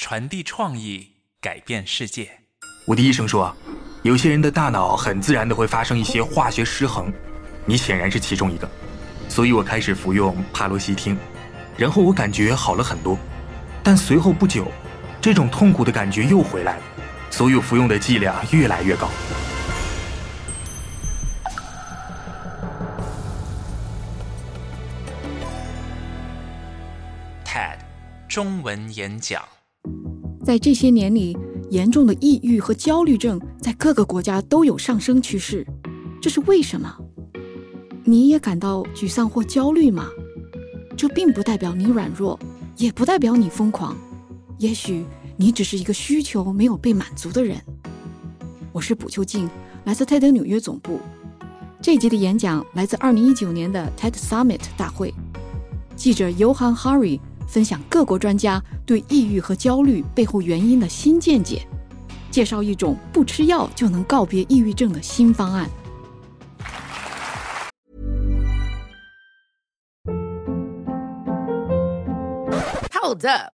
传递创意，改变世界。我的医生说，有些人的大脑很自然的会发生一些化学失衡，你显然是其中一个，所以我开始服用帕罗西汀，然后我感觉好了很多，但随后不久，这种痛苦的感觉又回来了，所以我服用的剂量越来越高。TED 中文演讲，在这些年里，严重的抑郁和焦虑症在各个国家都有上升趋势，这是为什么？你也感到沮丧或焦虑吗？这并不代表你软弱，也不代表你疯狂，也许你只是一个需求没有被满足的人。我是卜秋静，来自泰德纽约总部。这集的演讲来自2019年的 TED Summit 大会，记者 Johan Hari 分享各国专家对抑郁和焦虑背后原因的新见解，介绍一种不吃药就能告别抑郁症的新方案。Hold up.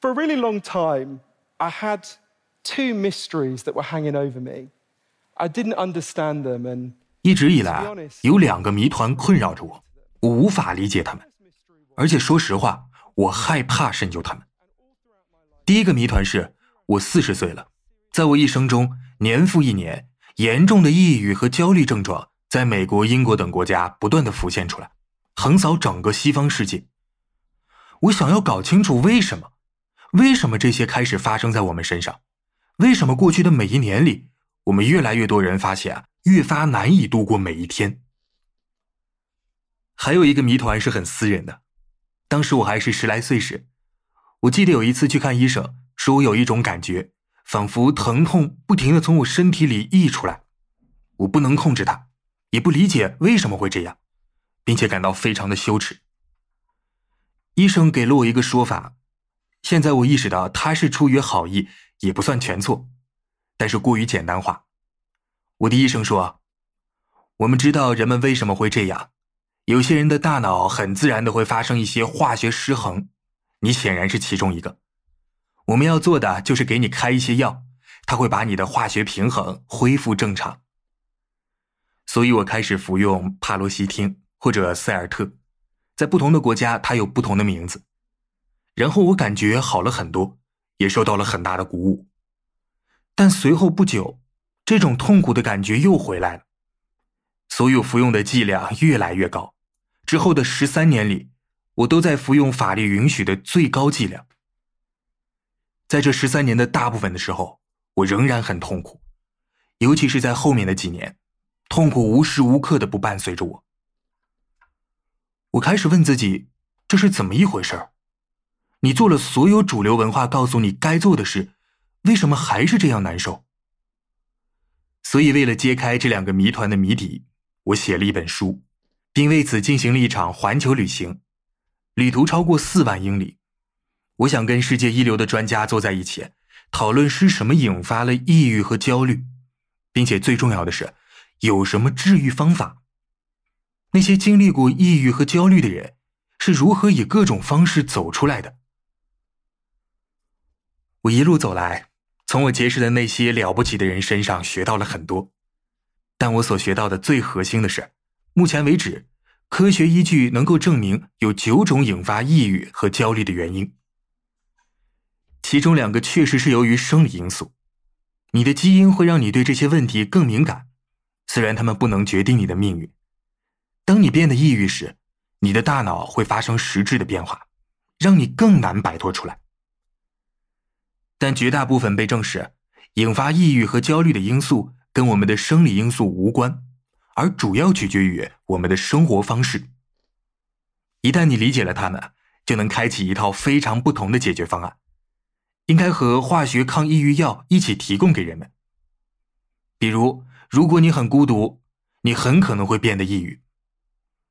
For a really long time, I had two mysteries that were hanging over me. I didn't understand them, and 一直以来，有两个谜团困扰着我，我无法理解他们，而且说实话，我害怕深究他们。第一个谜团是我四十岁了，在我一生中，年复一年，严重的抑郁和焦虑症状在美国、英国等国家不断的浮现出来，横扫整个西方世界。我想要搞清楚为什么，为什么这些开始发生在我们身上？为什么过去的每一年里，我们越来越多人发现啊，越发难以度过每一天？还有一个谜团是很私人的，当时我还是十来岁时，我记得有一次去看医生，说我有一种感觉，仿佛疼痛不停的从我身体里溢出来，我不能控制它，也不理解为什么会这样，并且感到非常的羞耻。医生给了我一个说法，现在我意识到他是出于好意，也不算全错，但是过于简单化。我的医生说，我们知道人们为什么会这样，有些人的大脑很自然的会发生一些化学失衡，你显然是其中一个。我们要做的就是给你开一些药，它会把你的化学平衡恢复正常。所以我开始服用帕罗西汀或者塞尔特。在不同的国家，它有不同的名字。然后我感觉好了很多，也受到了很大的鼓舞。但随后不久，这种痛苦的感觉又回来了。所有服用的剂量越来越高。之后的十三年里，我都在服用法律允许的最高剂量。在这十三年的大部分的时候，我仍然很痛苦，尤其是在后面的几年，痛苦无时无刻的不伴随着我。我开始问自己，这是怎么一回事儿？你做了所有主流文化告诉你该做的事，为什么还是这样难受？所以，为了揭开这两个谜团的谜底，我写了一本书，并为此进行了一场环球旅行，旅途超过四万英里。我想跟世界一流的专家坐在一起，讨论是什么引发了抑郁和焦虑，并且最重要的是，有什么治愈方法。那些经历过抑郁和焦虑的人是如何以各种方式走出来的？我一路走来，从我结识的那些了不起的人身上学到了很多，但我所学到的最核心的是，目前为止，科学依据能够证明有九种引发抑郁和焦虑的原因，其中两个确实是由于生理因素。你的基因会让你对这些问题更敏感，虽然他们不能决定你的命运。当你变得抑郁时，你的大脑会发生实质的变化，让你更难摆脱出来。但绝大部分被证实，引发抑郁和焦虑的因素跟我们的生理因素无关，而主要取决于我们的生活方式。一旦你理解了它们，就能开启一套非常不同的解决方案。应该和化学抗抑郁药一起提供给人们。比如，如果你很孤独，你很可能会变得抑郁。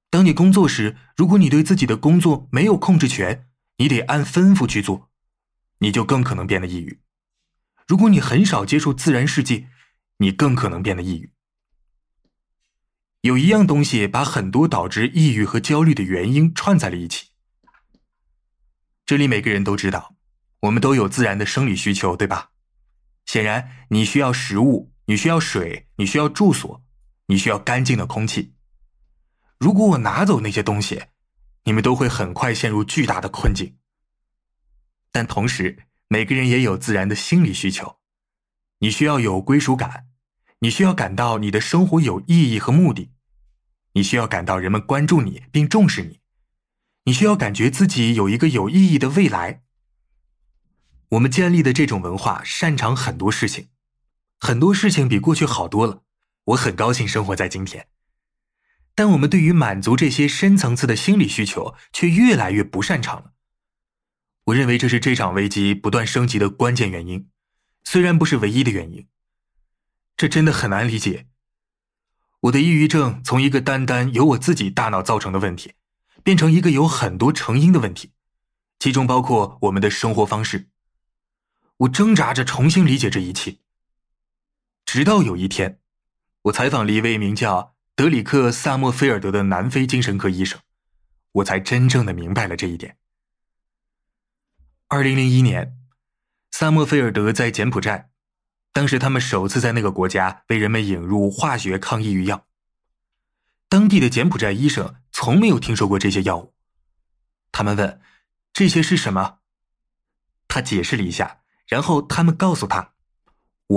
当你工作时，如果你对自己的工作没有控制权，你得按吩咐去做，你就更可能变得抑郁。如果你很少接触自然世界，你更可能变得抑郁。有一样东西把很多导致抑郁和焦虑的原因串在了一起。这里每个人都知道。我们都有自然的生理需求，对吧？显然，你需要食物，你需要水，你需要住所，你需要干净的空气。如果我拿走那些东西，你们都会很快陷入巨大的困境。但同时，每个人也有自然的心理需求。你需要有归属感，你需要感到你的生活有意义和目的，你需要感到人们关注你并重视你，你需要感觉自己有一个有意义的未来。我们建立的这种文化擅长很多事情，很多事情比过去好多了。我很高兴生活在今天，但我们对于满足这些深层次的心理需求却越来越不擅长了。我认为这是这场危机不断升级的关键原因，虽然不是唯一的原因。这真的很难理解。我的抑郁症从一个单单由我自己大脑造成的问题，变成一个有很多成因的问题，其中包括我们的生活方式。我挣扎着重新理解这一切，直到有一天，我采访了一位名叫德里克·萨默菲尔德的南非精神科医生，我才真正的明白了这一点。二零零一年，萨默菲尔德在柬埔寨，当时他们首次在那个国家被人们引入化学抗抑郁药。当地的柬埔寨医生从没有听说过这些药物，他们问：“这些是什么？”他解释了一下。然后他们告诉他：“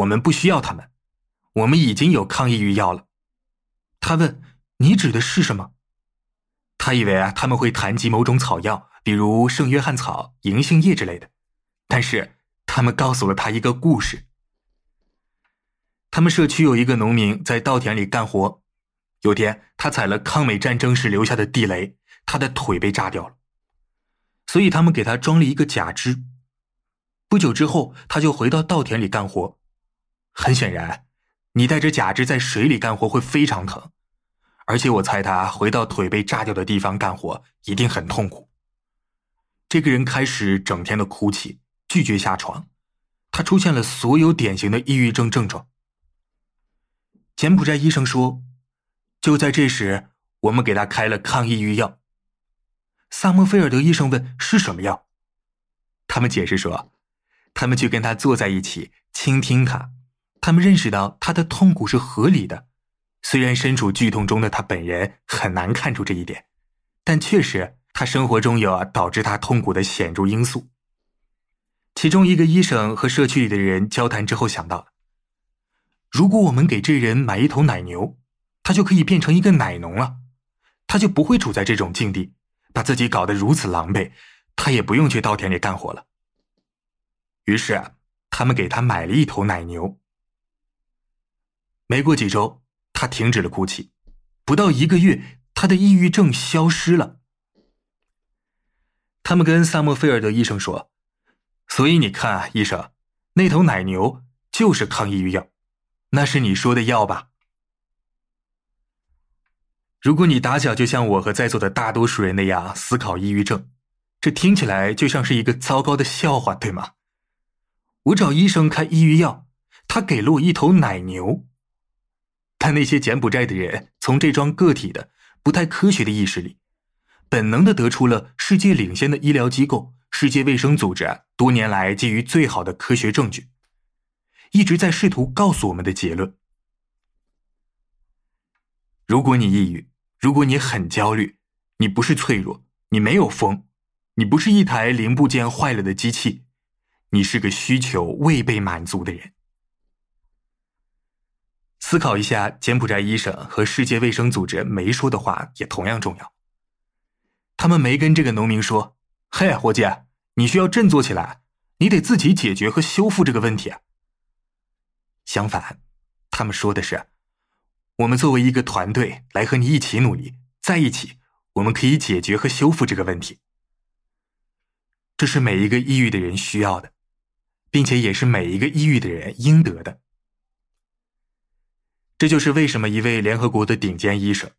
我们不需要他们，我们已经有抗抑郁药了。”他问：“你指的是什么？”他以为啊他们会谈及某种草药，比如圣约翰草、银杏叶之类的。但是他们告诉了他一个故事：他们社区有一个农民在稻田里干活，有天他踩了抗美战争时留下的地雷，他的腿被炸掉了，所以他们给他装了一个假肢。不久之后，他就回到稻田里干活。很显然，你带着假肢在水里干活会非常疼，而且我猜他回到腿被炸掉的地方干活一定很痛苦。这个人开始整天的哭泣，拒绝下床，他出现了所有典型的抑郁症症状。柬埔寨医生说：“就在这时，我们给他开了抗抑郁药。”萨默菲尔德医生问：“是什么药？”他们解释说。他们去跟他坐在一起，倾听他。他们认识到他的痛苦是合理的，虽然身处剧痛中的他本人很难看出这一点，但确实他生活中有导致他痛苦的显著因素。其中一个医生和社区里的人交谈之后想到：如果我们给这人买一头奶牛，他就可以变成一个奶农了，他就不会处在这种境地，把自己搞得如此狼狈，他也不用去稻田里干活了。于是，他们给他买了一头奶牛。没过几周，他停止了哭泣，不到一个月，他的抑郁症消失了。他们跟萨默菲尔德医生说：“所以你看啊，医生，那头奶牛就是抗抑郁药，那是你说的药吧？如果你打小就像我和在座的大多数人那样思考抑郁症，这听起来就像是一个糟糕的笑话，对吗？”我找医生开抑郁药，他给了我一头奶牛。但那些柬埔寨的人从这桩个体的不太科学的意识里，本能的得出了世界领先的医疗机构——世界卫生组织多年来基于最好的科学证据，一直在试图告诉我们的结论：如果你抑郁，如果你很焦虑，你不是脆弱，你没有疯，你不是一台零部件坏了的机器，你是个需求未被满足的人。思考一下，柬埔寨医生和世界卫生组织没说的话也同样重要。他们没跟这个农民说：“嘿，伙计，你需要振作起来，你得自己解决和修复这个问题。”相反，他们说的是：“我们作为一个团队来和你一起努力，在一起，我们可以解决和修复这个问题。”这是每一个抑郁的人需要的，并且也是每一个抑郁的人应得的。这就是为什么一位联合国的顶尖医生，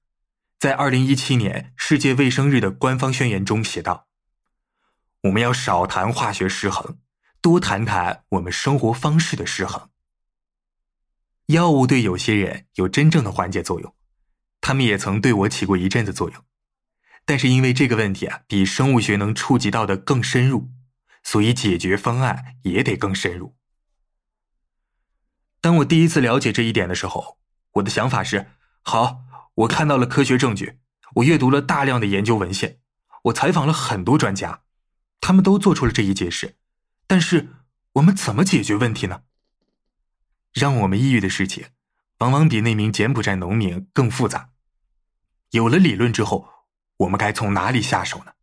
在二零一七年世界卫生日的官方宣言中写道：“我们要少谈化学失衡，多谈谈我们生活方式的失衡。”药物对有些人有真正的缓解作用，他们也曾对我起过一阵子作用，但是因为这个问题啊比生物学能触及到的更深入，所以解决方案也得更深入。当我第一次了解这一点的时候。我的想法是：好，我看到了科学证据，我阅读了大量的研究文献，我采访了很多专家，他们都做出了这一解释。但是，我们怎么解决问题呢？让我们抑郁的事情，往往比那名柬埔寨农民更复杂。有了理论之后，我们该从哪里下手呢？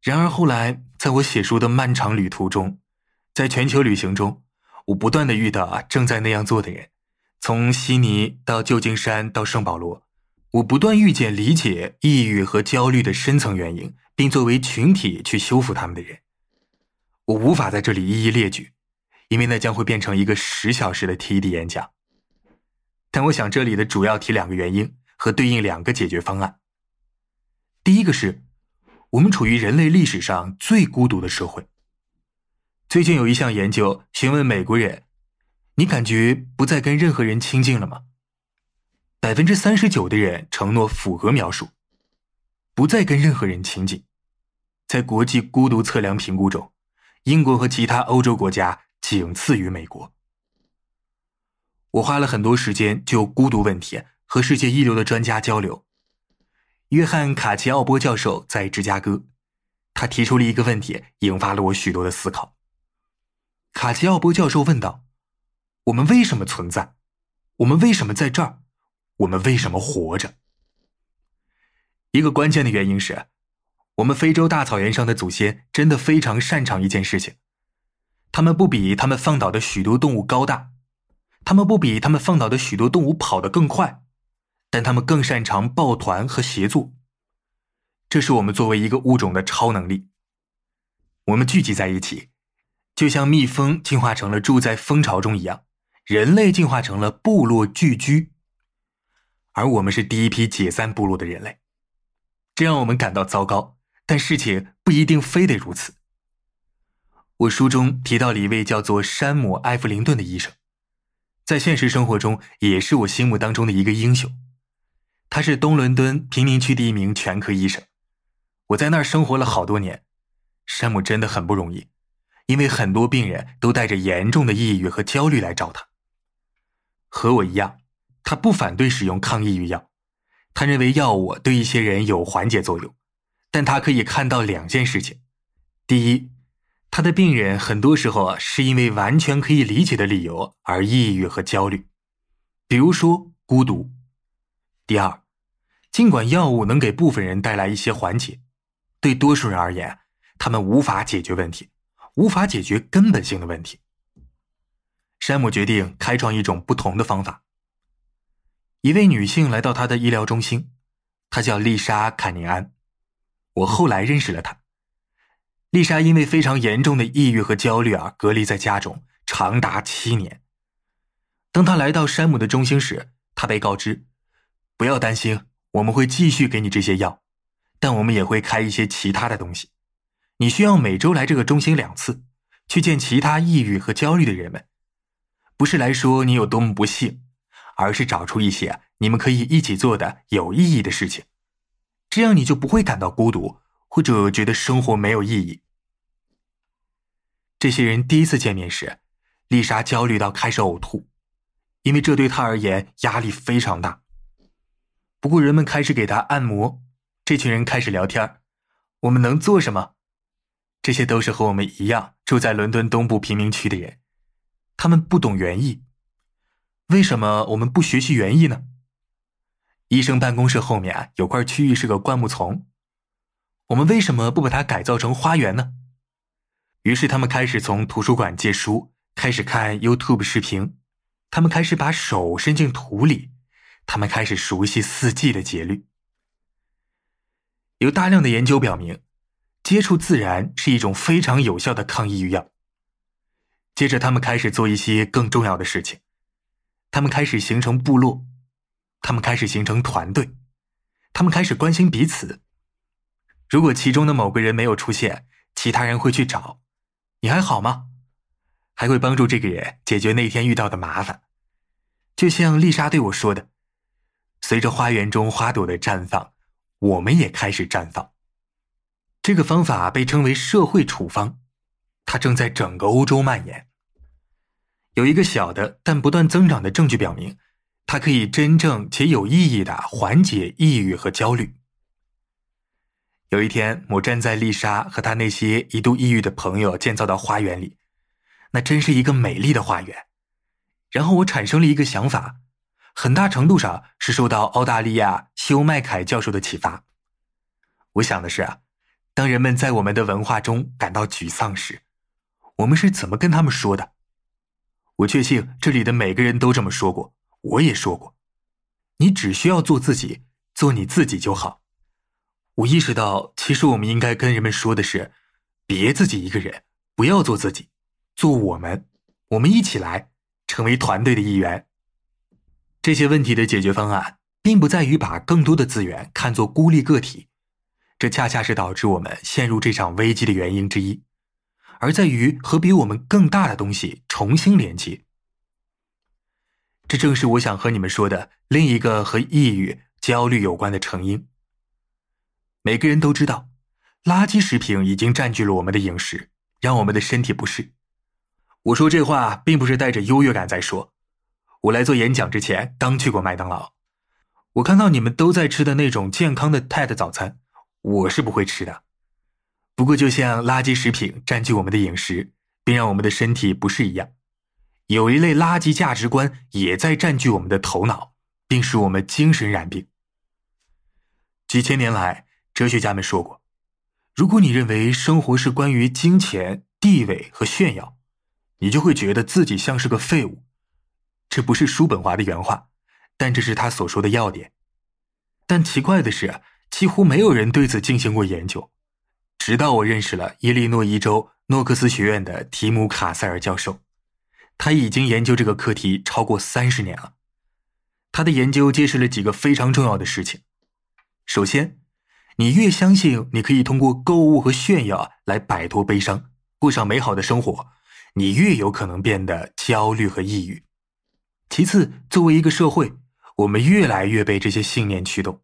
然而后来，在我写书的漫长旅途中，在全球旅行中，我不断的遇到正在那样做的人。从悉尼到旧金山到圣保罗，我不断遇见理解抑郁和焦虑的深层原因，并作为群体去修复他们的人。我无法在这里一一列举，因为那将会变成一个十小时的 TED 演讲。但我想这里的主要提两个原因和对应两个解决方案。第一个是，我们处于人类历史上最孤独的社会。最近有一项研究询问美国人。你感觉不再跟任何人亲近了吗？百分之三十九的人承诺符合描述，不再跟任何人亲近。在国际孤独测量评估中，英国和其他欧洲国家仅次于美国。我花了很多时间就孤独问题和世界一流的专家交流。约翰·卡奇奥波教授在芝加哥，他提出了一个问题，引发了我许多的思考。卡奇奥波教授问道。我们为什么存在？我们为什么在这儿？我们为什么活着？一个关键的原因是，我们非洲大草原上的祖先真的非常擅长一件事情，他们不比他们放倒的许多动物高大，他们不比他们放倒的许多动物跑得更快，但他们更擅长抱团和协作。这是我们作为一个物种的超能力。我们聚集在一起，就像蜜蜂进化成了住在蜂巢中一样。人类进化成了部落聚居，而我们是第一批解散部落的人类，这让我们感到糟糕。但事情不一定非得如此。我书中提到了一位叫做山姆·埃弗林顿的医生，在现实生活中也是我心目当中的一个英雄。他是东伦敦贫民区的一名全科医生，我在那儿生活了好多年。山姆真的很不容易，因为很多病人都带着严重的抑郁和焦虑来找他。和我一样，他不反对使用抗抑郁药，他认为药物对一些人有缓解作用，但他可以看到两件事情：第一，他的病人很多时候是因为完全可以理解的理由而抑郁和焦虑，比如说孤独；第二，尽管药物能给部分人带来一些缓解，对多数人而言，他们无法解决问题，无法解决根本性的问题。山姆决定开创一种不同的方法。一位女性来到他的医疗中心，她叫丽莎·坎宁安。我后来认识了她。丽莎因为非常严重的抑郁和焦虑而隔离在家中长达七年。当她来到山姆的中心时，她被告知：“不要担心，我们会继续给你这些药，但我们也会开一些其他的东西。你需要每周来这个中心两次，去见其他抑郁和焦虑的人们。”不是来说你有多么不幸，而是找出一些你们可以一起做的有意义的事情，这样你就不会感到孤独，或者觉得生活没有意义。这些人第一次见面时，丽莎焦虑到开始呕吐，因为这对她而言压力非常大。不过人们开始给她按摩，这群人开始聊天我们能做什么？这些都是和我们一样住在伦敦东部贫民区的人，他们不懂园艺。为什么我们不学习园艺呢？医生办公室后面啊有块区域是个灌木丛，我们为什么不把它改造成花园呢？于是他们开始从图书馆借书，开始看 YouTube 视频，他们开始把手伸进土里，他们开始熟悉四季的节律。有大量的研究表明。接触自然是一种非常有效的抗抑郁药。接着，他们开始做一些更重要的事情，他们开始形成部落，他们开始形成团队，他们开始关心彼此。如果其中的某个人没有出现，其他人会去找：“你还好吗？”还会帮助这个人解决那天遇到的麻烦。就像丽莎对我说的：“随着花园中花朵的绽放，我们也开始绽放。”这个方法被称为社会处方，它正在整个欧洲蔓延。有一个小的但不断增长的证据表明，它可以真正且有意义的缓解抑郁和焦虑。有一天，我站在丽莎和她那些一度抑郁的朋友建造的花园里，那真是一个美丽的花园。然后我产生了一个想法，很大程度上是受到澳大利亚休麦凯教授的启发。我想的是啊。当人们在我们的文化中感到沮丧时，我们是怎么跟他们说的？我确信这里的每个人都这么说过，我也说过。你只需要做自己，做你自己就好。我意识到，其实我们应该跟人们说的是：别自己一个人，不要做自己，做我们，我们一起来，成为团队的一员。这些问题的解决方案，并不在于把更多的资源看作孤立个体。这恰恰是导致我们陷入这场危机的原因之一，而在于和比我们更大的东西重新连接。这正是我想和你们说的另一个和抑郁、焦虑有关的成因。每个人都知道，垃圾食品已经占据了我们的饮食，让我们的身体不适。我说这话并不是带着优越感在说。我来做演讲之前刚去过麦当劳，我看到你们都在吃的那种健康的 TED 早餐。我是不会吃的，不过就像垃圾食品占据我们的饮食，并让我们的身体不适一样，有一类垃圾价值观也在占据我们的头脑，并使我们精神染病。几千年来，哲学家们说过，如果你认为生活是关于金钱、地位和炫耀，你就会觉得自己像是个废物。这不是叔本华的原话，但这是他所说的要点。但奇怪的是。几乎没有人对此进行过研究，直到我认识了伊利诺伊州诺克斯学院的提姆·卡塞尔教授，他已经研究这个课题超过三十年了。他的研究揭示了几个非常重要的事情：首先，你越相信你可以通过购物和炫耀来摆脱悲伤，过上美好的生活，你越有可能变得焦虑和抑郁；其次，作为一个社会，我们越来越被这些信念驱动。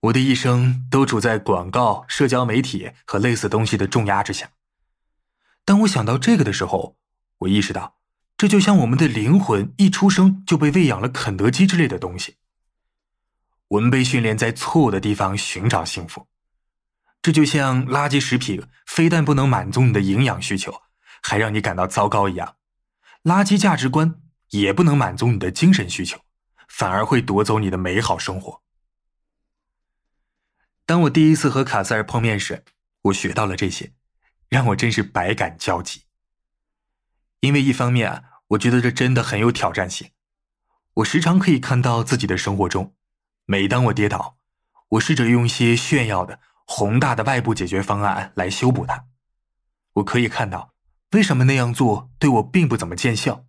我的一生都处在广告、社交媒体和类似东西的重压之下。当我想到这个的时候，我意识到，这就像我们的灵魂一出生就被喂养了肯德基之类的东西。我们被训练在错误的地方寻找幸福，这就像垃圾食品非但不能满足你的营养需求，还让你感到糟糕一样。垃圾价值观也不能满足你的精神需求，反而会夺走你的美好生活。当我第一次和卡塞尔碰面时，我学到了这些，让我真是百感交集。因为一方面啊，我觉得这真的很有挑战性。我时常可以看到自己的生活中，每当我跌倒，我试着用一些炫耀的宏大的外部解决方案来修补它。我可以看到为什么那样做对我并不怎么见效。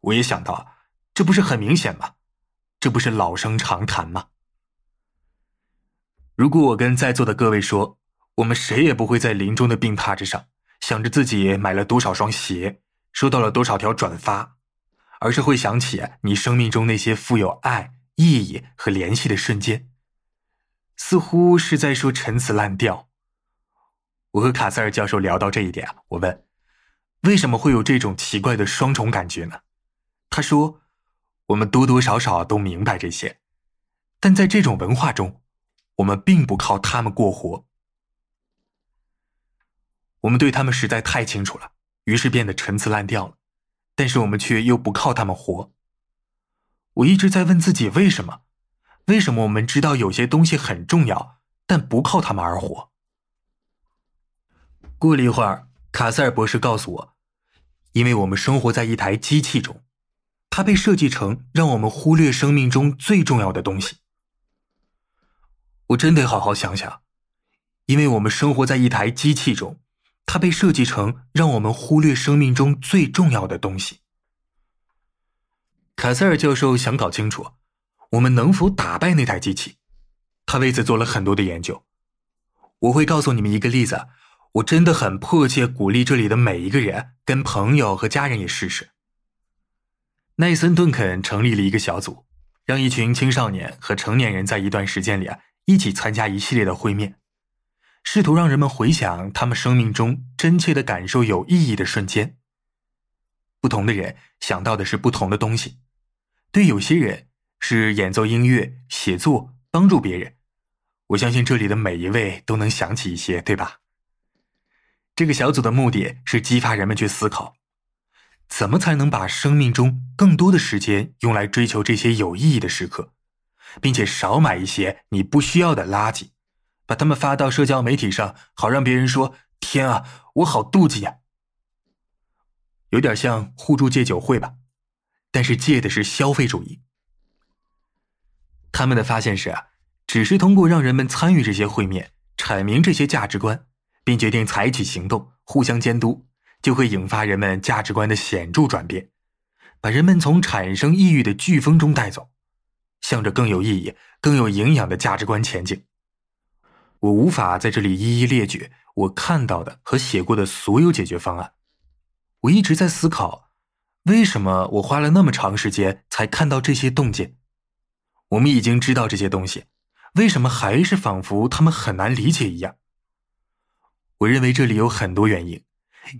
我也想到，这不是很明显吗？这不是老生常谈吗？如果我跟在座的各位说，我们谁也不会在临终的病榻之上想着自己买了多少双鞋，收到了多少条转发，而是会想起你生命中那些富有爱、意义和联系的瞬间，似乎是在说陈词滥调。我和卡塞尔教授聊到这一点，我问，为什么会有这种奇怪的双重感觉呢？他说，我们多多少少都明白这些。但在这种文化中，我们并不靠他们过活。我们对他们实在太清楚了，于是变得陈词滥调了。但是我们却又不靠他们活。我一直在问自己，为什么？为什么我们知道有些东西很重要，但不靠他们而活？过了一会儿，卡塞尔博士告诉我，因为我们生活在一台机器中，它被设计成让我们忽略生命中最重要的东西。我真得好好想想，因为我们生活在一台机器中，它被设计成让我们忽略生命中最重要的东西。卡塞尔教授想搞清楚，我们能否打败那台机器，他为此做了很多的研究。我会告诉你们一个例子。我真的很迫切鼓励这里的每一个人，跟朋友和家人也试试。奈森·顿肯成立了一个小组，让一群青少年和成年人在一段时间里啊，一起参加一系列的会面，试图让人们回想他们生命中真切的感受有意义的瞬间。不同的人想到的是不同的东西，对有些人是演奏音乐、写作、帮助别人。我相信这里的每一位都能想起一些，对吧？这个小组的目的是激发人们去思考，怎么才能把生命中更多的时间用来追求这些有意义的时刻，并且少买一些你不需要的垃圾，把它们发到社交媒体上，好让别人说：“天啊，我好妒忌呀！”有点像互助戒酒会吧，但是戒的是消费主义。他们的发现是啊，只是通过让人们参与这些会面，阐明这些价值观。并决定采取行动，互相监督，就会引发人们价值观的显著转变，把人们从产生抑郁的飓风中带走，向着更有意义、更有营养的价值观前进。我无法在这里一一列举我看到的和写过的所有解决方案。我一直在思考，为什么我花了那么长时间才看到这些洞见？我们已经知道这些东西，为什么还是仿佛他们很难理解一样？我认为这里有很多原因，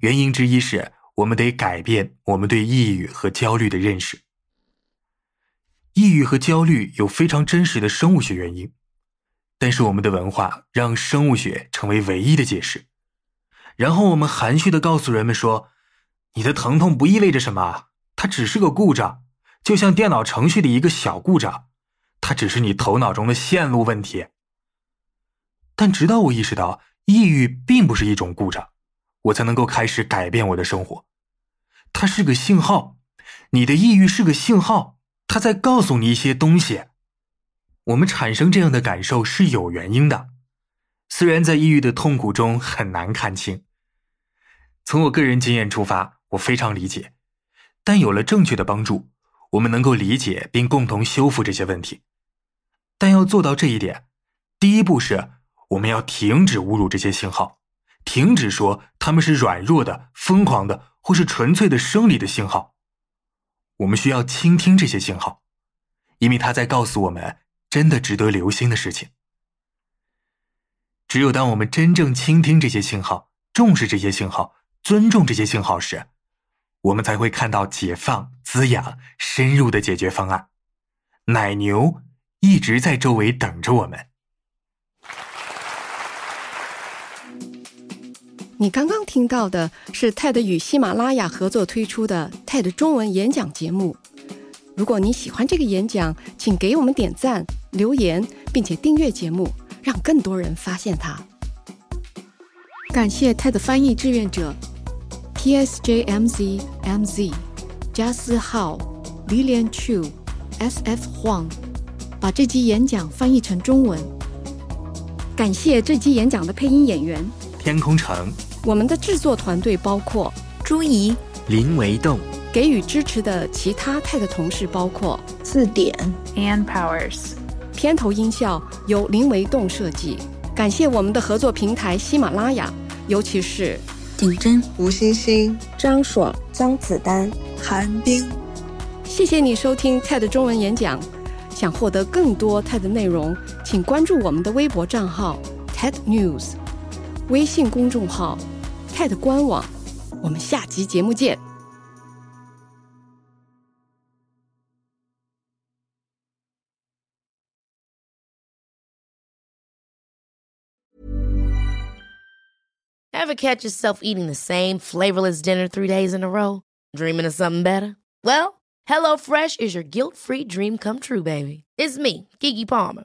原因之一是我们得改变我们对抑郁和焦虑的认识。抑郁和焦虑有非常真实的生物学原因，但是我们的文化让生物学成为唯一的解释，然后我们含蓄的告诉人们说：“你的疼痛不意味着什么，它只是个故障，就像电脑程序的一个小故障，它只是你头脑中的线路问题。”但直到我意识到。抑郁并不是一种故障，我才能够开始改变我的生活。它是个信号，你的抑郁是个信号，他在告诉你一些东西。我们产生这样的感受是有原因的，虽然在抑郁的痛苦中很难看清。从我个人经验出发，我非常理解，但有了正确的帮助，我们能够理解并共同修复这些问题。但要做到这一点，第一步是。我们要停止侮辱这些信号，停止说他们是软弱的、疯狂的，或是纯粹的生理的信号。我们需要倾听这些信号，因为它在告诉我们真的值得留心的事情。只有当我们真正倾听这些信号、重视这些信号、尊重这些信号时，我们才会看到解放、滋养、深入的解决方案。奶牛一直在周围等着我们。你刚刚听到的是 TED 与喜马拉雅合作推出的 TED 中文演讲节目。如果你喜欢这个演讲，请给我们点赞、留言，并且订阅节目，让更多人发现它。感谢 TED 翻译志愿者 T S J M Z M Z、加斯浩、Lilian Chu、S F Huang 把这集演讲翻译成中文。感谢这集演讲的配音演员天空城。我们的制作团队包括朱怡、林维栋，给予支持的其他泰的同事包括字典、And Powers。片头音效由林维栋设计。感谢我们的合作平台喜马拉雅，尤其是景真、吴欣欣、张爽、张子丹、韩冰。谢谢你收听 TED 中文演讲。想获得更多 TED 内容，请关注我们的微博账号 TED News，微信公众号、TED 官网。我们下集节目见。Ever catch yourself eating the same flavorless dinner three days in a row? Dreaming of something better? Well, HelloFresh is your guilt-free dream come true, baby. It's me, Gigi Palmer.